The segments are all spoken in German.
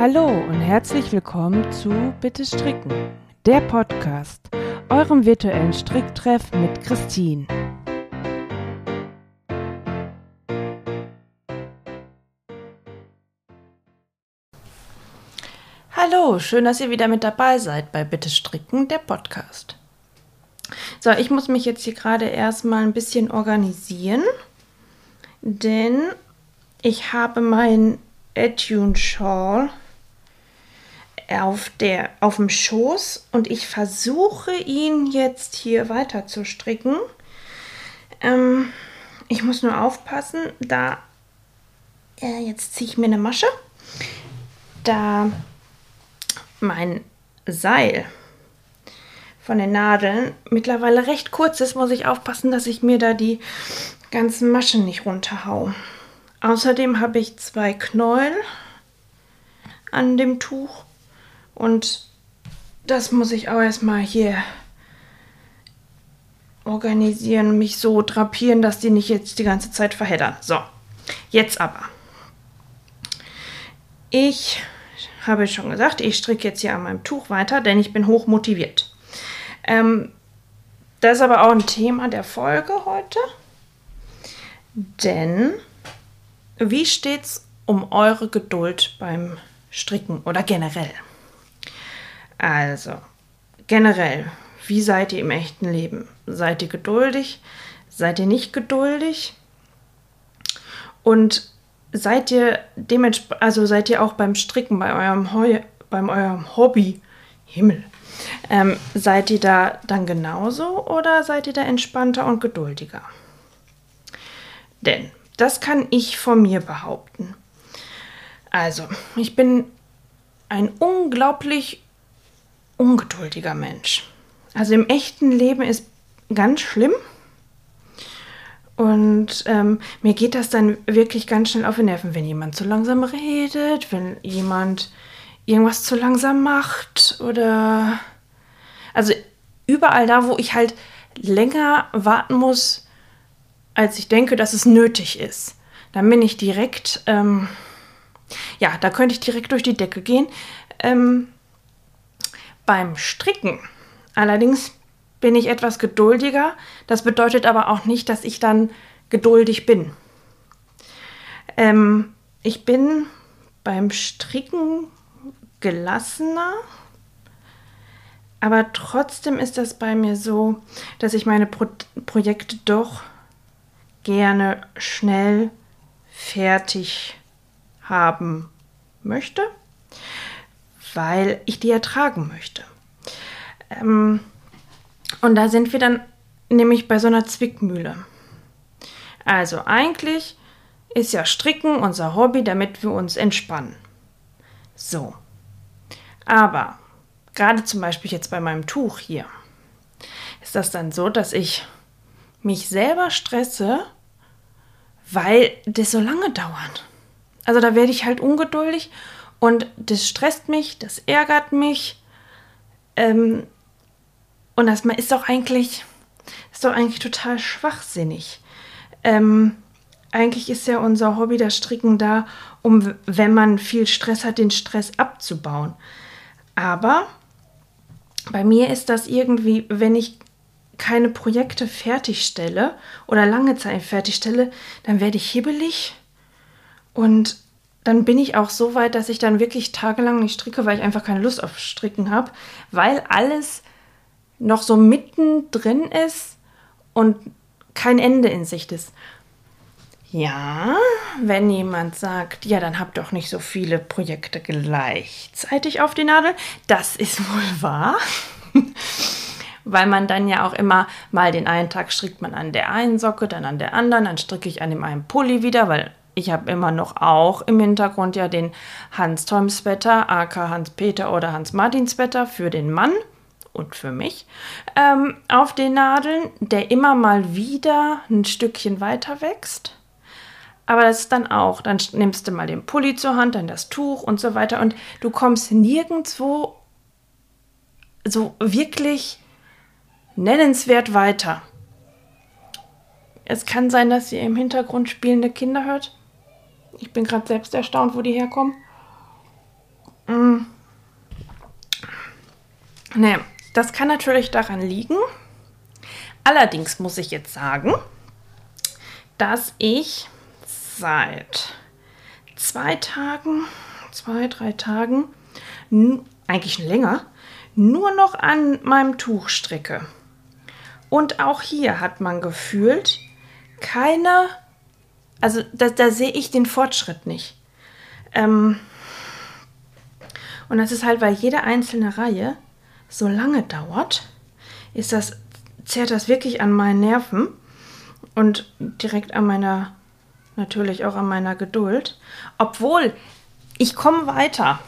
Hallo und herzlich willkommen zu Bitte Stricken, der Podcast, eurem virtuellen Stricktreff mit Christine. Hallo, schön, dass ihr wieder mit dabei seid bei Bitte Stricken, der Podcast. So, ich muss mich jetzt hier gerade erstmal ein bisschen organisieren, denn ich habe meinen Attune Shawl auf, der, auf dem Schoß und ich versuche ihn jetzt hier weiter zu stricken. Ähm, ich muss nur aufpassen, da äh, jetzt ziehe ich mir eine Masche, da mein Seil von den Nadeln mittlerweile recht kurz ist, muss ich aufpassen, dass ich mir da die ganzen Maschen nicht runterhau. Außerdem habe ich zwei Knäuel an dem Tuch und das muss ich auch erstmal hier organisieren, mich so drapieren, dass die nicht jetzt die ganze Zeit verheddern. So, jetzt aber. Ich habe schon gesagt, ich stricke jetzt hier an meinem Tuch weiter, denn ich bin hoch motiviert. Ähm, das ist aber auch ein Thema der Folge heute. Denn wie steht's um eure Geduld beim Stricken oder generell? Also, generell, wie seid ihr im echten Leben? Seid ihr geduldig? Seid ihr nicht geduldig? Und seid ihr dementsprechend, also seid ihr auch beim Stricken, bei eurem, Heu beim eurem Hobby, Himmel, ähm, seid ihr da dann genauso oder seid ihr da entspannter und geduldiger? Denn das kann ich von mir behaupten. Also, ich bin ein unglaublich ungeduldiger Mensch. Also im echten Leben ist ganz schlimm. Und ähm, mir geht das dann wirklich ganz schnell auf die Nerven, wenn jemand zu langsam redet, wenn jemand irgendwas zu langsam macht oder also überall da, wo ich halt länger warten muss, als ich denke, dass es nötig ist. Dann bin ich direkt, ähm, ja, da könnte ich direkt durch die Decke gehen. Ähm, beim Stricken allerdings bin ich etwas geduldiger. Das bedeutet aber auch nicht, dass ich dann geduldig bin. Ähm, ich bin beim Stricken gelassener, aber trotzdem ist das bei mir so, dass ich meine Pro Projekte doch gerne schnell fertig haben möchte, weil ich die ertragen möchte. Ähm, und da sind wir dann nämlich bei so einer Zwickmühle. Also eigentlich ist ja Stricken unser Hobby, damit wir uns entspannen. So. Aber gerade zum Beispiel jetzt bei meinem Tuch hier, ist das dann so, dass ich mich selber stresse, weil das so lange dauert. Also da werde ich halt ungeduldig und das stresst mich, das ärgert mich. Ähm, und das ist doch eigentlich, ist doch eigentlich total schwachsinnig. Ähm, eigentlich ist ja unser Hobby, das Stricken, da, um, wenn man viel Stress hat, den Stress abzubauen. Aber bei mir ist das irgendwie, wenn ich keine Projekte fertigstelle oder lange Zeit fertigstelle, dann werde ich hibbelig und dann bin ich auch so weit, dass ich dann wirklich tagelang nicht stricke, weil ich einfach keine Lust auf Stricken habe, weil alles noch so mittendrin ist und kein Ende in Sicht ist. Ja, wenn jemand sagt, ja, dann habt doch nicht so viele Projekte gleichzeitig auf die Nadel, das ist wohl wahr weil man dann ja auch immer mal den einen Tag strickt man an der einen Socke, dann an der anderen, dann stricke ich an dem einen Pulli wieder, weil ich habe immer noch auch im Hintergrund ja den Hans Tom Sweater, AK Hans Peter oder Hans Martin Sweater für den Mann und für mich ähm, auf den Nadeln, der immer mal wieder ein Stückchen weiter wächst. Aber das ist dann auch, dann nimmst du mal den Pulli zur Hand, dann das Tuch und so weiter und du kommst nirgendwo so wirklich nennenswert weiter. Es kann sein, dass ihr im Hintergrund spielende Kinder hört. Ich bin gerade selbst erstaunt, wo die herkommen. Mm. Ne, das kann natürlich daran liegen. Allerdings muss ich jetzt sagen, dass ich seit zwei Tagen, zwei, drei Tagen, eigentlich länger, nur noch an meinem Tuch stricke. Und auch hier hat man gefühlt keine also da, da sehe ich den Fortschritt nicht. Ähm, und das ist halt, weil jede einzelne Reihe so lange dauert, ist das, zehrt das wirklich an meinen Nerven und direkt an meiner, natürlich auch an meiner Geduld. Obwohl, ich komme weiter.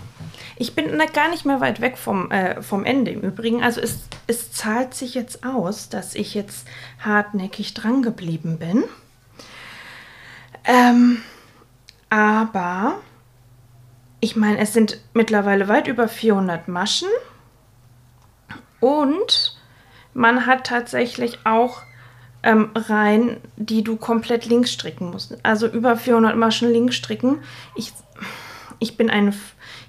Ich bin gar nicht mehr weit weg vom, äh, vom Ende im Übrigen. Also es, es zahlt sich jetzt aus, dass ich jetzt hartnäckig dran geblieben bin. Ähm, aber ich meine, es sind mittlerweile weit über 400 Maschen und man hat tatsächlich auch ähm, Reihen, die du komplett links stricken musst. Also über 400 Maschen links stricken. Ich, ich bin eine,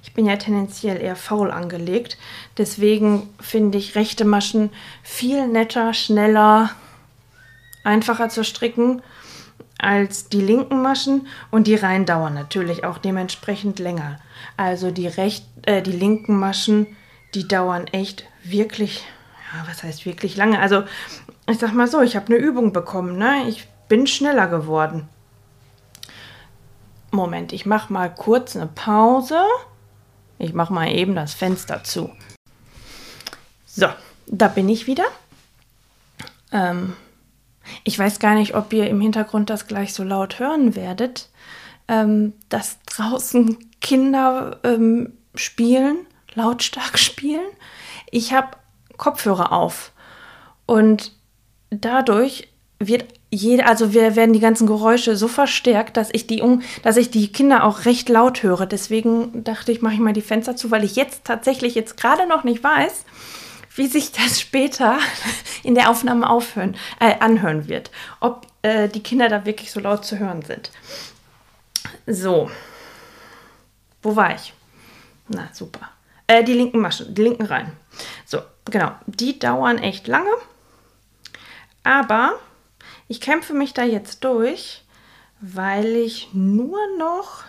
ich bin ja tendenziell eher faul angelegt. Deswegen finde ich rechte Maschen viel netter, schneller, einfacher zu stricken als die linken Maschen und die Reihen dauern natürlich auch dementsprechend länger. Also die, recht, äh, die linken Maschen, die dauern echt wirklich, ja, was heißt wirklich lange? Also ich sag mal so, ich habe eine Übung bekommen, ne? Ich bin schneller geworden. Moment, ich mache mal kurz eine Pause. Ich mache mal eben das Fenster zu. So, da bin ich wieder. Ähm, ich weiß gar nicht, ob ihr im Hintergrund das gleich so laut hören werdet, ähm, dass draußen Kinder ähm, spielen, lautstark spielen. Ich habe Kopfhörer auf und dadurch wird jede, also wir werden die ganzen Geräusche so verstärkt, dass ich die, dass ich die Kinder auch recht laut höre. Deswegen dachte ich, mache ich mal die Fenster zu, weil ich jetzt tatsächlich jetzt gerade noch nicht weiß, wie sich das später in der Aufnahme aufhören, äh, anhören wird. Ob äh, die Kinder da wirklich so laut zu hören sind. So. Wo war ich? Na, super. Äh, die linken Maschen, die linken Reihen. So, genau. Die dauern echt lange. Aber ich kämpfe mich da jetzt durch, weil ich nur noch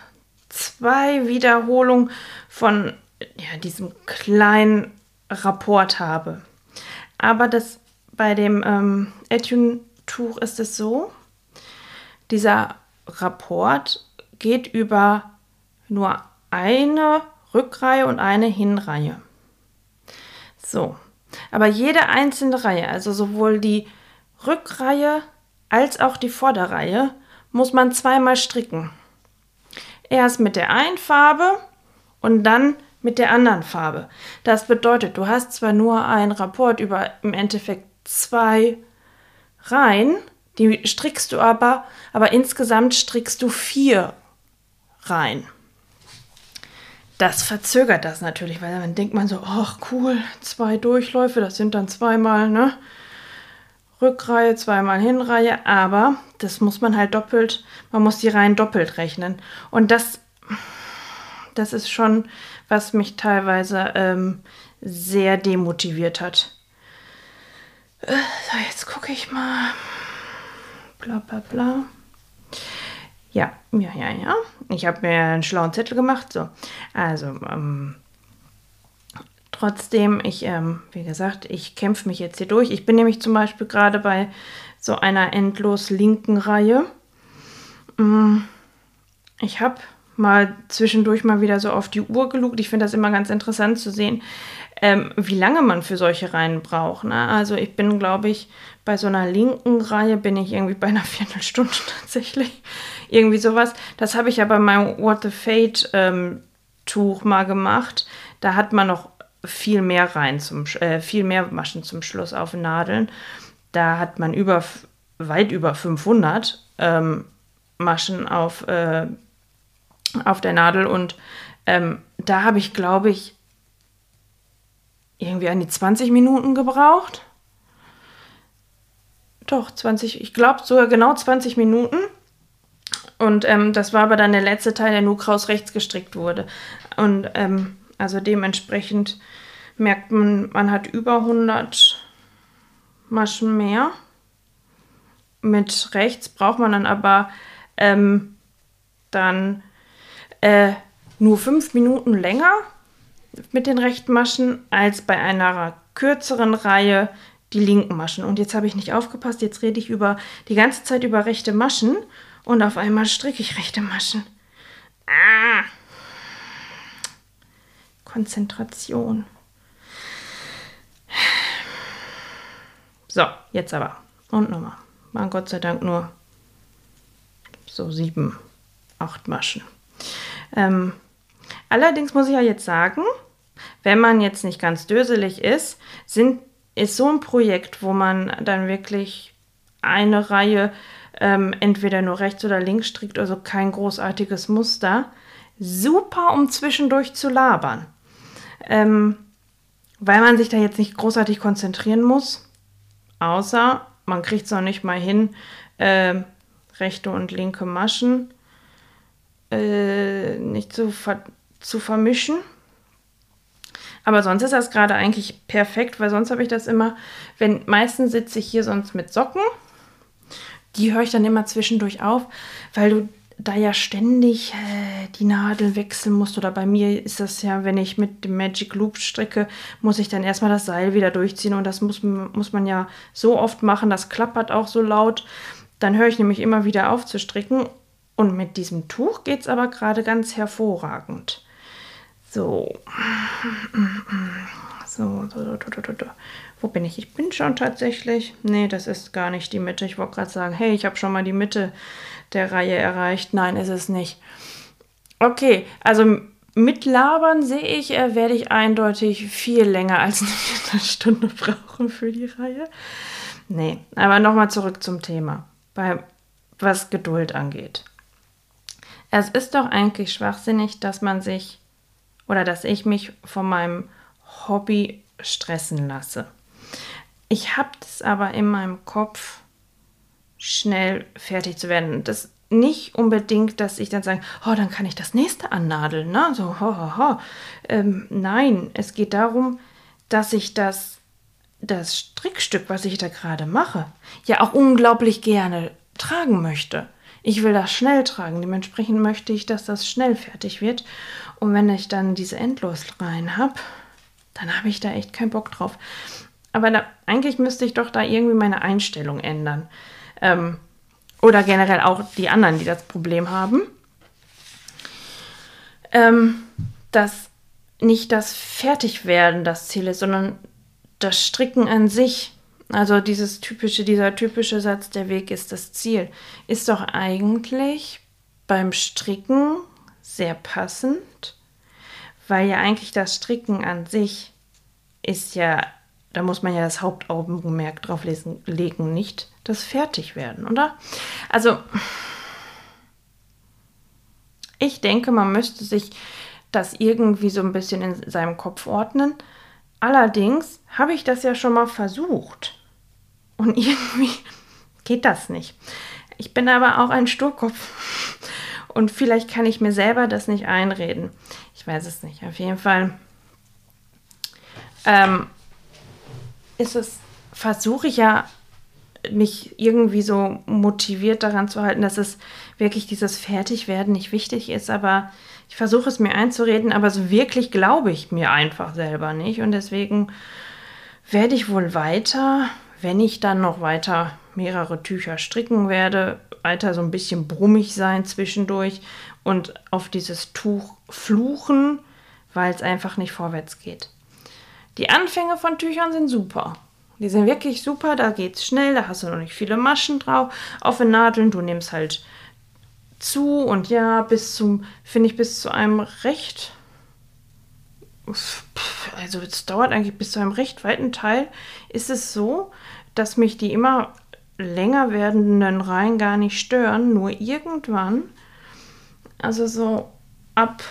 zwei Wiederholungen von ja, diesem kleinen Rapport habe. Aber das, bei dem ähm, Etune-Tuch ist es so, dieser Rapport geht über nur eine Rückreihe und eine Hinreihe. So, aber jede einzelne Reihe, also sowohl die Rückreihe als auch die Vorderreihe, muss man zweimal stricken. Erst mit der einen Farbe und dann mit der anderen Farbe. Das bedeutet, du hast zwar nur einen Rapport über im Endeffekt zwei Reihen, die strickst du aber, aber insgesamt strickst du vier Reihen. Das verzögert das natürlich, weil dann denkt man so, ach cool, zwei Durchläufe, das sind dann zweimal, ne? Rückreihe, zweimal Hinreihe, aber das muss man halt doppelt, man muss die Reihen doppelt rechnen. Und das, das ist schon was mich teilweise ähm, sehr demotiviert hat. Äh, so, jetzt gucke ich mal. Bla bla bla. Ja, ja, ja, ja. Ich habe mir einen schlauen Zettel gemacht. So, also, ähm, trotzdem, ich, ähm, wie gesagt, ich kämpfe mich jetzt hier durch. Ich bin nämlich zum Beispiel gerade bei so einer endlos linken Reihe. Mm, ich habe mal zwischendurch mal wieder so auf die Uhr gelugt. Ich finde das immer ganz interessant zu sehen, ähm, wie lange man für solche Reihen braucht. Ne? Also ich bin, glaube ich, bei so einer linken Reihe bin ich irgendwie bei einer Viertelstunde tatsächlich. Irgendwie sowas. Das habe ich ja bei meinem What the Fate ähm, Tuch mal gemacht. Da hat man noch viel mehr Reihen zum, äh, viel mehr Maschen zum Schluss auf Nadeln. Da hat man über, weit über 500 ähm, Maschen auf äh, auf der Nadel und ähm, da habe ich, glaube ich, irgendwie an die 20 Minuten gebraucht. Doch, 20, ich glaube sogar genau 20 Minuten. Und ähm, das war aber dann der letzte Teil, der nur kraus rechts gestrickt wurde. Und ähm, also dementsprechend merkt man, man hat über 100 Maschen mehr. Mit rechts braucht man dann aber ähm, dann äh, nur fünf Minuten länger mit den rechten Maschen als bei einer kürzeren Reihe die linken Maschen. Und jetzt habe ich nicht aufgepasst, jetzt rede ich über die ganze Zeit über rechte Maschen und auf einmal stricke ich rechte Maschen. Ah. Konzentration. So, jetzt aber. Und nochmal. Waren Gott sei Dank nur so sieben, acht Maschen. Ähm, allerdings muss ich ja jetzt sagen, wenn man jetzt nicht ganz döselig ist, sind, ist so ein Projekt, wo man dann wirklich eine Reihe ähm, entweder nur rechts oder links strickt, also kein großartiges Muster, super, um zwischendurch zu labern. Ähm, weil man sich da jetzt nicht großartig konzentrieren muss, außer man kriegt es auch nicht mal hin, äh, rechte und linke Maschen äh, nicht zu, ver zu vermischen. Aber sonst ist das gerade eigentlich perfekt, weil sonst habe ich das immer, wenn meistens sitze ich hier sonst mit Socken. Die höre ich dann immer zwischendurch auf, weil du da ja ständig äh, die Nadeln wechseln musst. Oder bei mir ist das ja, wenn ich mit dem Magic Loop stricke, muss ich dann erstmal das Seil wieder durchziehen. Und das muss, muss man ja so oft machen, das klappert auch so laut. Dann höre ich nämlich immer wieder auf zu stricken. Und mit diesem Tuch geht es aber gerade ganz hervorragend. So. So, so, so, so, so. Wo bin ich? Ich bin schon tatsächlich. Nee, das ist gar nicht die Mitte. Ich wollte gerade sagen, hey, ich habe schon mal die Mitte der Reihe erreicht. Nein, ist es nicht. Okay, also mit Labern sehe ich, äh, werde ich eindeutig viel länger als eine Viertelstunde brauchen für die Reihe. Nee, aber nochmal zurück zum Thema, bei, was Geduld angeht. Es ist doch eigentlich schwachsinnig, dass man sich oder dass ich mich von meinem Hobby stressen lasse. Ich habe das aber in meinem Kopf, schnell fertig zu werden. Das nicht unbedingt, dass ich dann sage, oh, dann kann ich das nächste annadeln, ne? So, ho, ho, ho. Ähm, nein, es geht darum, dass ich das, das Strickstück, was ich da gerade mache, ja auch unglaublich gerne tragen möchte. Ich will das schnell tragen. Dementsprechend möchte ich, dass das schnell fertig wird. Und wenn ich dann diese Endlosreihen habe, dann habe ich da echt keinen Bock drauf. Aber da, eigentlich müsste ich doch da irgendwie meine Einstellung ändern. Ähm, oder generell auch die anderen, die das Problem haben. Ähm, dass nicht das Fertigwerden das Ziel ist, sondern das Stricken an sich. Also dieses typische, dieser typische Satz, der Weg ist das Ziel, ist doch eigentlich beim Stricken sehr passend, weil ja eigentlich das Stricken an sich ist ja, da muss man ja das Hauptaugenmerk drauf lesen, legen, nicht das Fertigwerden, oder? Also, ich denke, man müsste sich das irgendwie so ein bisschen in seinem Kopf ordnen. Allerdings habe ich das ja schon mal versucht. Und irgendwie geht das nicht. Ich bin aber auch ein Sturkopf. Und vielleicht kann ich mir selber das nicht einreden. Ich weiß es nicht. Auf jeden Fall ähm, ist es, versuche ich ja mich irgendwie so motiviert daran zu halten, dass es wirklich dieses Fertigwerden nicht wichtig ist, aber ich versuche es mir einzureden, aber so wirklich glaube ich mir einfach selber nicht und deswegen werde ich wohl weiter, wenn ich dann noch weiter mehrere Tücher stricken werde, weiter so ein bisschen brummig sein zwischendurch und auf dieses Tuch fluchen, weil es einfach nicht vorwärts geht. Die Anfänge von Tüchern sind super. Die sind wirklich super, da geht's schnell, da hast du noch nicht viele Maschen drauf. Auf den Nadeln, du nimmst halt zu und ja, bis zum, finde ich, bis zu einem recht, also es dauert eigentlich bis zu einem recht weiten Teil, ist es so, dass mich die immer länger werdenden Reihen gar nicht stören, nur irgendwann, also so ab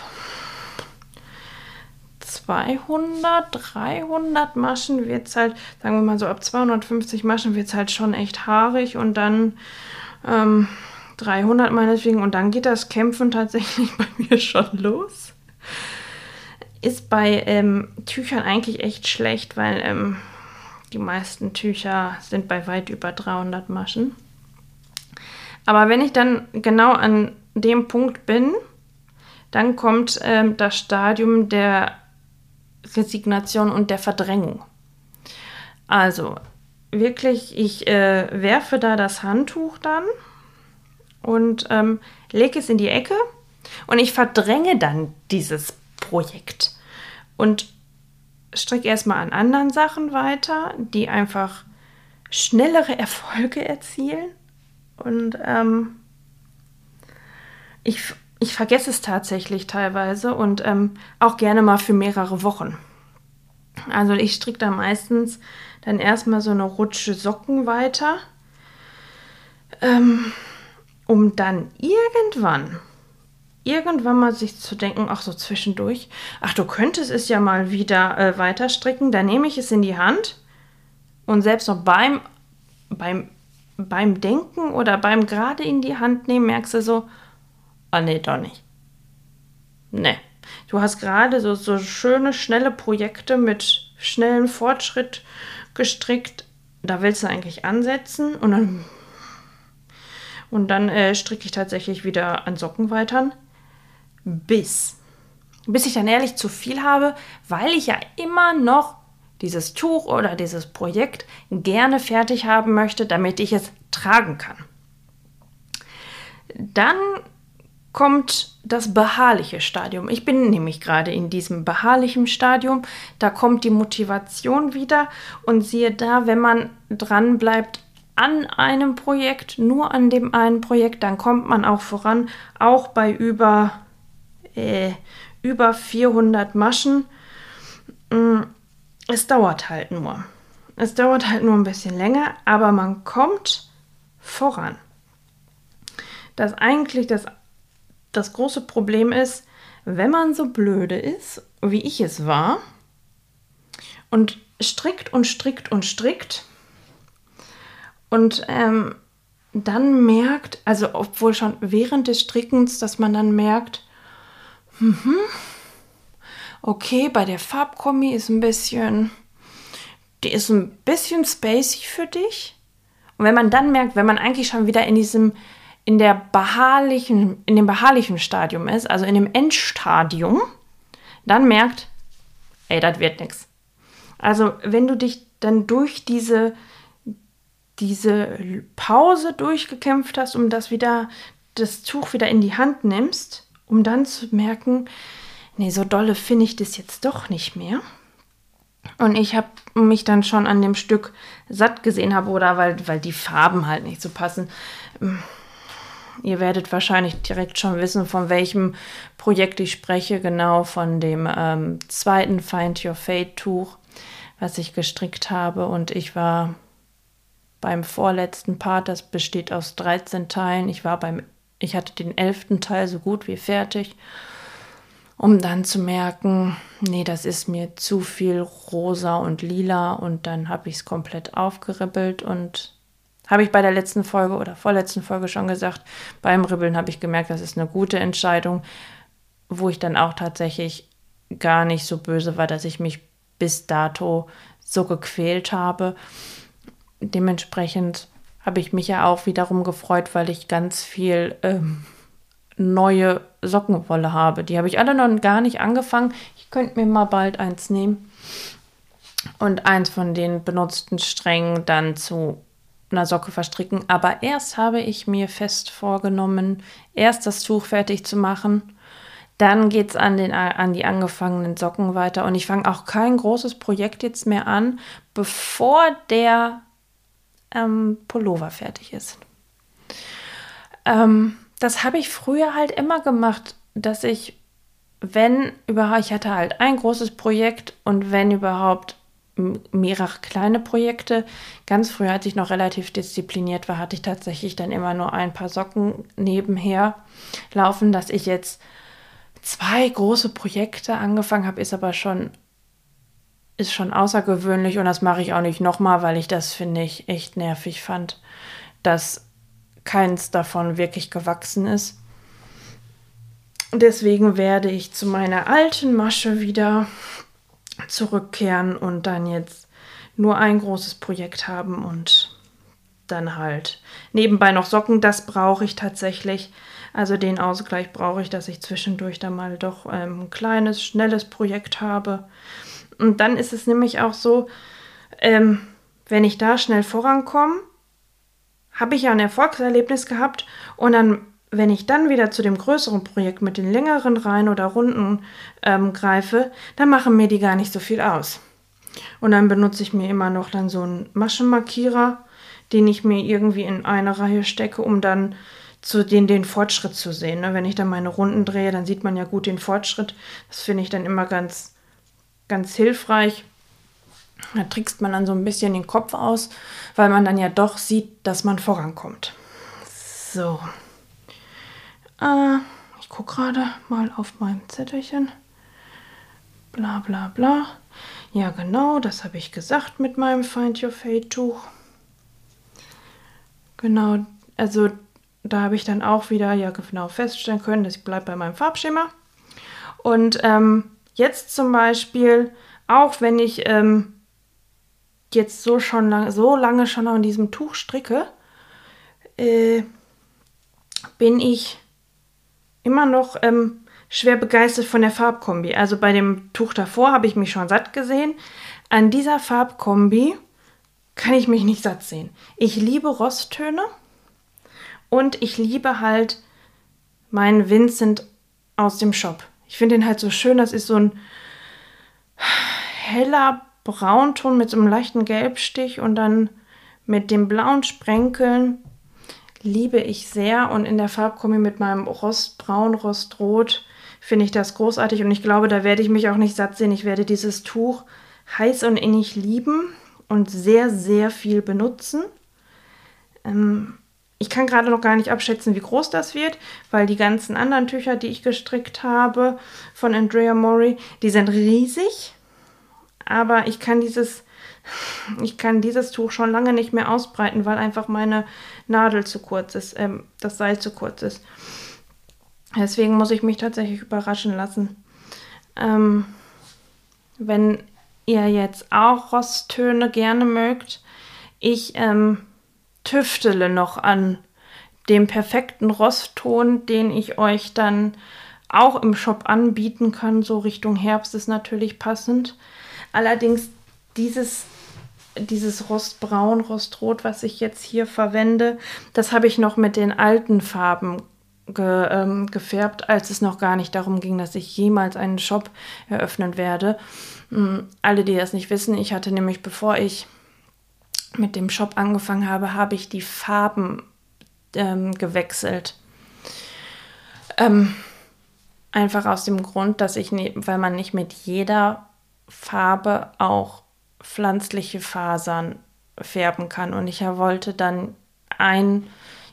200, 300 Maschen wird es halt, sagen wir mal so, ab 250 Maschen wird es halt schon echt haarig und dann ähm, 300 meinetwegen und dann geht das Kämpfen tatsächlich bei mir schon los. ist bei ähm, Tüchern eigentlich echt schlecht, weil ähm, die meisten Tücher sind bei weit über 300 Maschen. Aber wenn ich dann genau an dem Punkt bin, dann kommt ähm, das Stadium der Resignation und der Verdrängung. Also wirklich, ich äh, werfe da das Handtuch dann und ähm, lege es in die Ecke und ich verdränge dann dieses Projekt und stricke erstmal an anderen Sachen weiter, die einfach schnellere Erfolge erzielen. Und ähm, ich, ich vergesse es tatsächlich teilweise und ähm, auch gerne mal für mehrere Wochen. Also ich stricke da meistens dann erstmal so eine Rutsche Socken weiter, ähm, um dann irgendwann irgendwann mal sich zu denken, ach so zwischendurch, ach du könntest es ja mal wieder äh, weiter stricken, dann nehme ich es in die Hand und selbst noch beim, beim, beim Denken oder beim gerade in die Hand nehmen, merkst du so, ah nee, doch nicht. Nee. Du hast gerade so, so schöne, schnelle Projekte mit schnellem Fortschritt gestrickt. Da willst du eigentlich ansetzen und dann und dann äh, stricke ich tatsächlich wieder an Socken weiter bis. Bis ich dann ehrlich zu viel habe, weil ich ja immer noch dieses Tuch oder dieses Projekt gerne fertig haben möchte, damit ich es tragen kann. Dann kommt das beharrliche Stadium. Ich bin nämlich gerade in diesem beharrlichen Stadium. Da kommt die Motivation wieder und siehe da, wenn man dran bleibt an einem Projekt, nur an dem einen Projekt, dann kommt man auch voran, auch bei über äh, über 400 Maschen. Mm, es dauert halt nur. Es dauert halt nur ein bisschen länger, aber man kommt voran. Das eigentlich das, das große Problem ist, wenn man so blöde ist, wie ich es war, und strickt und strickt und strickt und ähm, dann merkt, also obwohl schon während des Strickens, dass man dann merkt, Mhm. Okay, bei der Farbkombi ist ein bisschen, die ist ein bisschen spacey für dich. Und wenn man dann merkt, wenn man eigentlich schon wieder in diesem, in der beharrlichen, in dem beharrlichen Stadium ist, also in dem Endstadium, dann merkt, ey, das wird nichts. Also wenn du dich dann durch diese, diese Pause durchgekämpft hast, um das wieder, das Tuch wieder in die Hand nimmst, um dann zu merken, nee, so dolle finde ich das jetzt doch nicht mehr. Und ich habe mich dann schon an dem Stück satt gesehen habe oder weil, weil die Farben halt nicht so passen. Ähm, ihr werdet wahrscheinlich direkt schon wissen, von welchem Projekt ich spreche. Genau von dem ähm, zweiten Find Your Fate Tuch, was ich gestrickt habe. Und ich war beim vorletzten Part, das besteht aus 13 Teilen. Ich war beim ich hatte den elften Teil so gut wie fertig, um dann zu merken, nee, das ist mir zu viel rosa und lila und dann habe ich es komplett aufgeribbelt und habe ich bei der letzten Folge oder vorletzten Folge schon gesagt, beim Ribbeln habe ich gemerkt, das ist eine gute Entscheidung, wo ich dann auch tatsächlich gar nicht so böse war, dass ich mich bis dato so gequält habe. Dementsprechend habe ich mich ja auch wiederum gefreut, weil ich ganz viel ähm, neue Sockenwolle habe. Die habe ich alle noch gar nicht angefangen. Ich könnte mir mal bald eins nehmen und eins von den benutzten Strängen dann zu einer Socke verstricken. Aber erst habe ich mir fest vorgenommen, erst das Tuch fertig zu machen. Dann geht es an, an die angefangenen Socken weiter. Und ich fange auch kein großes Projekt jetzt mehr an, bevor der ähm, Pullover fertig ist. Ähm, das habe ich früher halt immer gemacht, dass ich, wenn überhaupt, ich hatte halt ein großes Projekt und wenn überhaupt mehrere kleine Projekte. Ganz früh, als ich noch relativ diszipliniert war, hatte ich tatsächlich dann immer nur ein paar Socken nebenher laufen, dass ich jetzt zwei große Projekte angefangen habe, ist aber schon ist schon außergewöhnlich und das mache ich auch nicht nochmal, weil ich das, finde ich, echt nervig fand, dass keins davon wirklich gewachsen ist. deswegen werde ich zu meiner alten Masche wieder zurückkehren und dann jetzt nur ein großes Projekt haben und dann halt nebenbei noch Socken. Das brauche ich tatsächlich. Also den Ausgleich brauche ich, dass ich zwischendurch dann mal doch ähm, ein kleines, schnelles Projekt habe. Und dann ist es nämlich auch so, ähm, wenn ich da schnell vorankomme, habe ich ja ein Erfolgserlebnis gehabt und dann, wenn ich dann wieder zu dem größeren Projekt mit den längeren Reihen oder Runden ähm, greife, dann machen mir die gar nicht so viel aus. Und dann benutze ich mir immer noch dann so einen Maschenmarkierer, den ich mir irgendwie in eine Reihe stecke, um dann zu den, den Fortschritt zu sehen. Ne? Wenn ich dann meine Runden drehe, dann sieht man ja gut den Fortschritt. Das finde ich dann immer ganz, ganz hilfreich. Da trickst man dann so ein bisschen den Kopf aus, weil man dann ja doch sieht, dass man vorankommt. So. Äh, ich gucke gerade mal auf meinem Zettelchen. Bla bla bla. Ja, genau, das habe ich gesagt mit meinem Find Your Fate Tuch. Genau, also da habe ich dann auch wieder ja genau feststellen können, dass ich bleibe bei meinem Farbschema. Und ähm, jetzt zum Beispiel, auch wenn ich ähm, jetzt so schon lang, so lange schon an diesem Tuch stricke, äh, bin ich immer noch ähm, schwer begeistert von der Farbkombi. Also bei dem Tuch davor habe ich mich schon satt gesehen. An dieser Farbkombi kann ich mich nicht satt sehen. Ich liebe Rosttöne und ich liebe halt meinen Vincent aus dem Shop. Ich finde den halt so schön. Das ist so ein heller Braunton mit so einem leichten Gelbstich und dann mit dem blauen Sprenkeln. Liebe ich sehr. Und in der Farbkombi mit meinem Rostbraun, Rostrot finde ich das großartig. Und ich glaube, da werde ich mich auch nicht satt sehen. Ich werde dieses Tuch heiß und innig lieben und sehr, sehr viel benutzen. Ähm, ich kann gerade noch gar nicht abschätzen, wie groß das wird, weil die ganzen anderen Tücher, die ich gestrickt habe von Andrea Mori, die sind riesig. Aber ich kann dieses, ich kann dieses Tuch schon lange nicht mehr ausbreiten, weil einfach meine Nadel zu kurz ist, ähm, das Seil zu kurz ist. Deswegen muss ich mich tatsächlich überraschen lassen. Ähm, wenn ihr jetzt auch Rosttöne gerne mögt, ich ähm, tüftele noch an dem perfekten Rostton, den ich euch dann auch im Shop anbieten kann. So Richtung Herbst ist natürlich passend. Allerdings dieses, dieses Rostbraun, Rostrot, was ich jetzt hier verwende, das habe ich noch mit den alten Farben ge, ähm, gefärbt, als es noch gar nicht darum ging, dass ich jemals einen Shop eröffnen werde. Ähm, alle, die das nicht wissen, ich hatte nämlich, bevor ich mit dem Shop angefangen habe, habe ich die Farben ähm, gewechselt. Ähm, einfach aus dem Grund, dass ich, ne, weil man nicht mit jeder Farbe auch pflanzliche Fasern färben kann. Und ich wollte dann ein,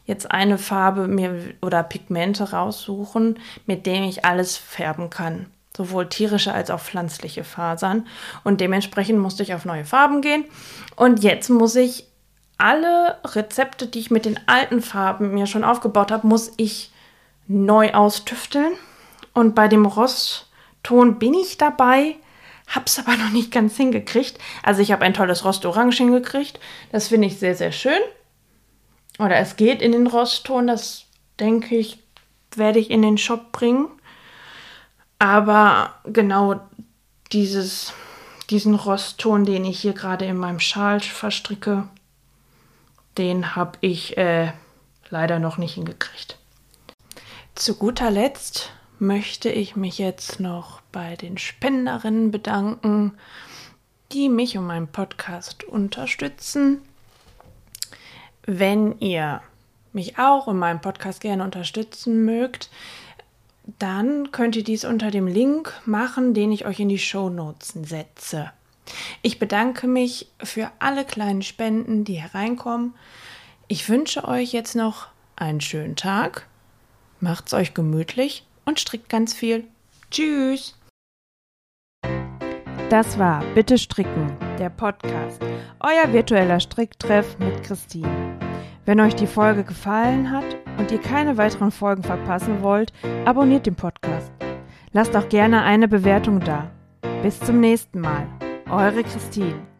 jetzt eine Farbe mir oder Pigmente raussuchen, mit dem ich alles färben kann sowohl tierische als auch pflanzliche Fasern. Und dementsprechend musste ich auf neue Farben gehen. Und jetzt muss ich alle Rezepte, die ich mit den alten Farben mir schon aufgebaut habe, muss ich neu austüfteln. Und bei dem Rostton bin ich dabei, habe es aber noch nicht ganz hingekriegt. Also ich habe ein tolles Rostorange hingekriegt. Das finde ich sehr, sehr schön. Oder es geht in den Rostton. Das denke ich, werde ich in den Shop bringen. Aber genau dieses, diesen Rostton, den ich hier gerade in meinem Schal verstricke, den habe ich äh, leider noch nicht hingekriegt. Zu guter Letzt möchte ich mich jetzt noch bei den Spenderinnen bedanken, die mich und meinen Podcast unterstützen. Wenn ihr mich auch und meinen Podcast gerne unterstützen mögt, dann könnt ihr dies unter dem Link machen, den ich euch in die Show Notes setze. Ich bedanke mich für alle kleinen Spenden, die hereinkommen. Ich wünsche euch jetzt noch einen schönen Tag. Macht's euch gemütlich und strickt ganz viel. Tschüss! Das war Bitte Stricken, der Podcast, euer virtueller Stricktreff mit Christine. Wenn euch die Folge gefallen hat und ihr keine weiteren Folgen verpassen wollt, abonniert den Podcast. Lasst auch gerne eine Bewertung da. Bis zum nächsten Mal. Eure Christine.